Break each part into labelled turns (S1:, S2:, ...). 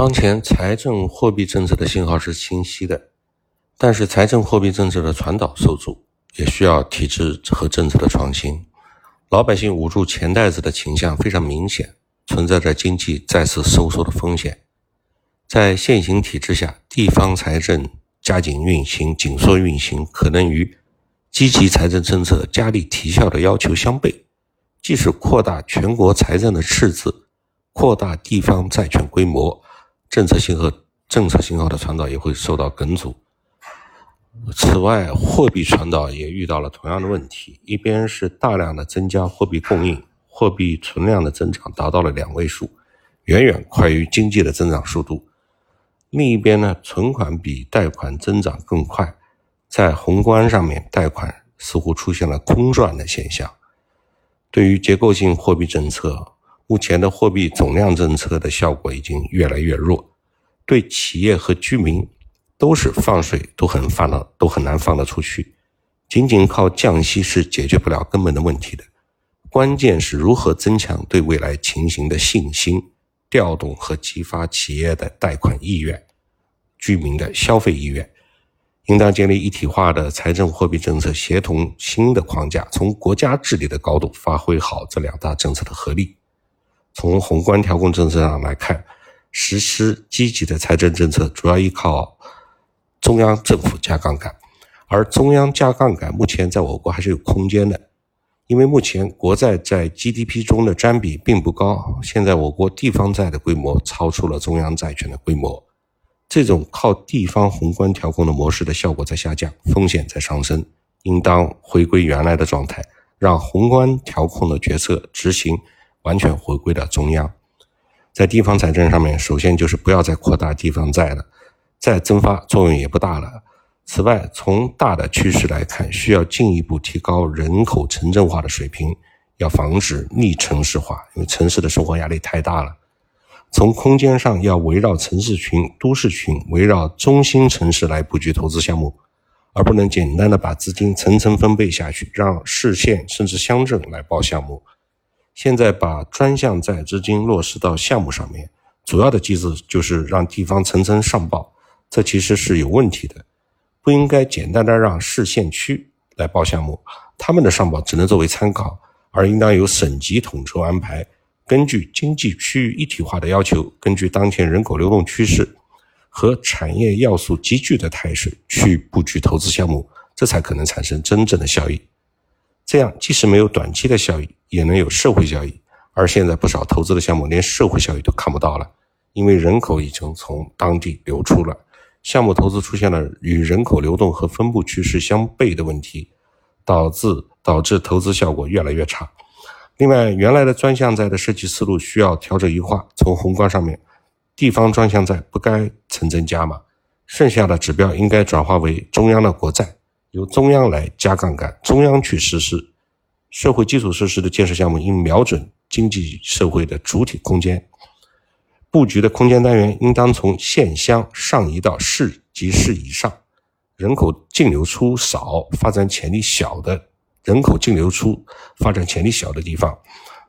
S1: 当前财政货币政策的信号是清晰的，但是财政货币政策的传导受阻，也需要体制和政策的创新。老百姓捂住钱袋子的倾向非常明显，存在着经济再次收缩的风险。在现行体制下，地方财政加紧运行、紧缩运行，可能与积极财政政策加力提效的要求相悖。即使扩大全国财政的赤字，扩大地方债券规模。政策信号、政策信号的传导也会受到梗阻。此外，货币传导也遇到了同样的问题：一边是大量的增加货币供应，货币存量的增长达到了两位数，远远快于经济的增长速度；另一边呢，存款比贷款增长更快，在宏观上面，贷款似乎出现了空转的现象。对于结构性货币政策，目前的货币总量政策的效果已经越来越弱，对企业和居民都是放水都很放的都很难放得出去。仅仅靠降息是解决不了根本的问题的，关键是如何增强对未来情形的信心，调动和激发企业的贷款意愿，居民的消费意愿。应当建立一体化的财政货币政策协同新的框架，从国家治理的高度发挥好这两大政策的合力。从宏观调控政策上来看，实施积极的财政政策主要依靠中央政府加杠杆，而中央加杠杆目前在我国还是有空间的，因为目前国债在 GDP 中的占比并不高，现在我国地方债的规模超出了中央债权的规模，这种靠地方宏观调控的模式的效果在下降，风险在上升，应当回归原来的状态，让宏观调控的决策执行。完全回归到中央，在地方财政上面，首先就是不要再扩大地方债了，再增发作用也不大了。此外，从大的趋势来看，需要进一步提高人口城镇化的水平，要防止逆城市化，因为城市的生活压力太大了。从空间上，要围绕城市群、都市群，围绕中心城市来布局投资项目，而不能简单的把资金层层分配下去，让市县甚至乡镇来报项目。现在把专项债资金落实到项目上面，主要的机制就是让地方层层上报，这其实是有问题的，不应该简单的让市县区来报项目，他们的上报只能作为参考，而应当由省级统筹安排，根据经济区域一体化的要求，根据当前人口流动趋势和产业要素集聚的态势去布局投资项目，这才可能产生真正的效益。这样即使没有短期的效益。也能有社会效益，而现在不少投资的项目连社会效益都看不到了，因为人口已经从当地流出了，项目投资出现了与人口流动和分布趋势相悖的问题，导致导致投资效果越来越差。另外，原来的专项债的设计思路需要调整优化，从宏观上面，地方专项债不该层层加码，剩下的指标应该转化为中央的国债，由中央来加杠杆，中央去实施。社会基础设施的建设项目应瞄准经济社会的主体空间，布局的空间单元应当从县乡上移到市及市以上，人口净流出少、发展潜力小的人口净流出、发展潜力小的地方，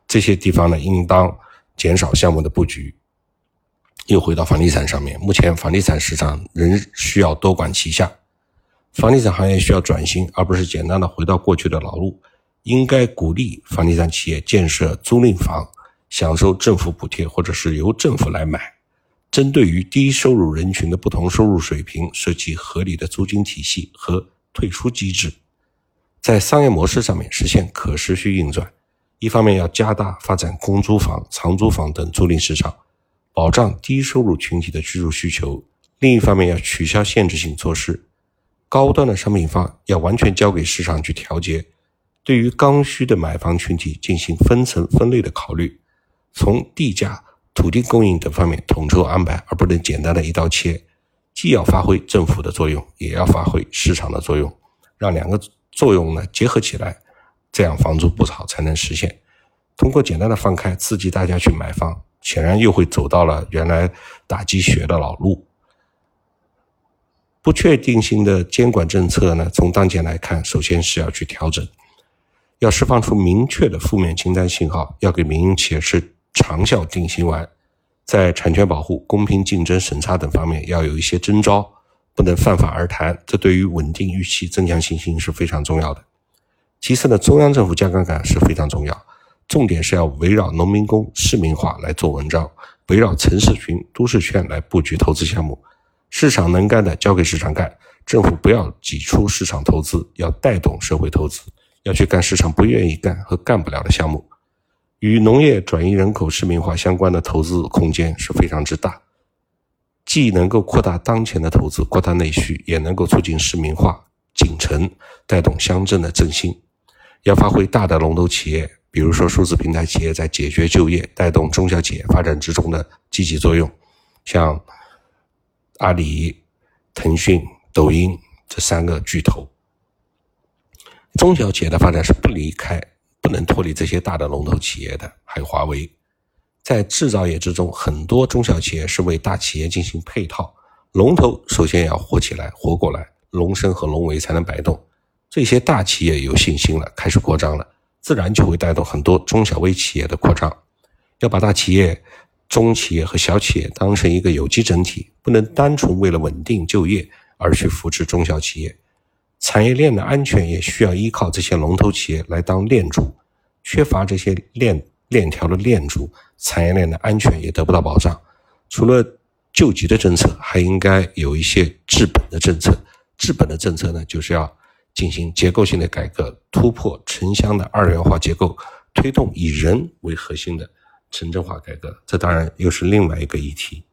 S1: 这些地方呢，应当减少项目的布局。又回到房地产上面，目前房地产市场仍需要多管齐下，房地产行业需要转型，而不是简单的回到过去的老路。应该鼓励房地产企业建设租赁房，享受政府补贴，或者是由政府来买。针对于低收入人群的不同收入水平，设计合理的租金体系和退出机制，在商业模式上面实现可持续运转。一方面要加大发展公租房、长租房等租赁市场，保障低收入群体的居住需求；另一方面要取消限制性措施，高端的商品房要完全交给市场去调节。对于刚需的买房群体进行分层分类的考虑，从地价、土地供应等方面统筹安排，而不能简单的一刀切，既要发挥政府的作用，也要发挥市场的作用，让两个作用呢结合起来，这样房租不炒才能实现。通过简单的放开刺激大家去买房，显然又会走到了原来打鸡血的老路。不确定性的监管政策呢，从当前来看，首先是要去调整。要释放出明确的负面清单信号，要给民营企业是长效定心丸。在产权保护、公平竞争审查等方面要有一些征招，不能泛泛而谈。这对于稳定预期、增强信心是非常重要的。其次呢，中央政府加杠杆是非常重要，重点是要围绕农民工市民化来做文章，围绕城市群、都市圈来布局投资项目。市场能干的交给市场干，政府不要挤出市场投资，要带动社会投资，要去干市场不愿意干和干不了的项目。与农业转移人口市民化相关的投资空间是非常之大，既能够扩大当前的投资，扩大内需，也能够促进市民化进程，带动乡镇的振兴。要发挥大的龙头企业，比如说数字平台企业在解决就业、带动中小企业发展之中的积极作用，像阿里、腾讯、抖音这三个巨头。中小企业的发展是不离开。不能脱离这些大的龙头企业的，还有华为。在制造业之中，很多中小企业是为大企业进行配套。龙头首先要活起来、活过来，龙身和龙尾才能摆动。这些大企业有信心了，开始扩张了，自然就会带动很多中小微企业的扩张。要把大企业、中企业和小企业当成一个有机整体，不能单纯为了稳定就业而去扶持中小企业。产业链的安全也需要依靠这些龙头企业来当链主，缺乏这些链链条的链主，产业链的安全也得不到保障。除了救急的政策，还应该有一些治本的政策。治本的政策呢，就是要进行结构性的改革，突破城乡的二元化结构，推动以人为核心的城镇化改革。这当然又是另外一个议题。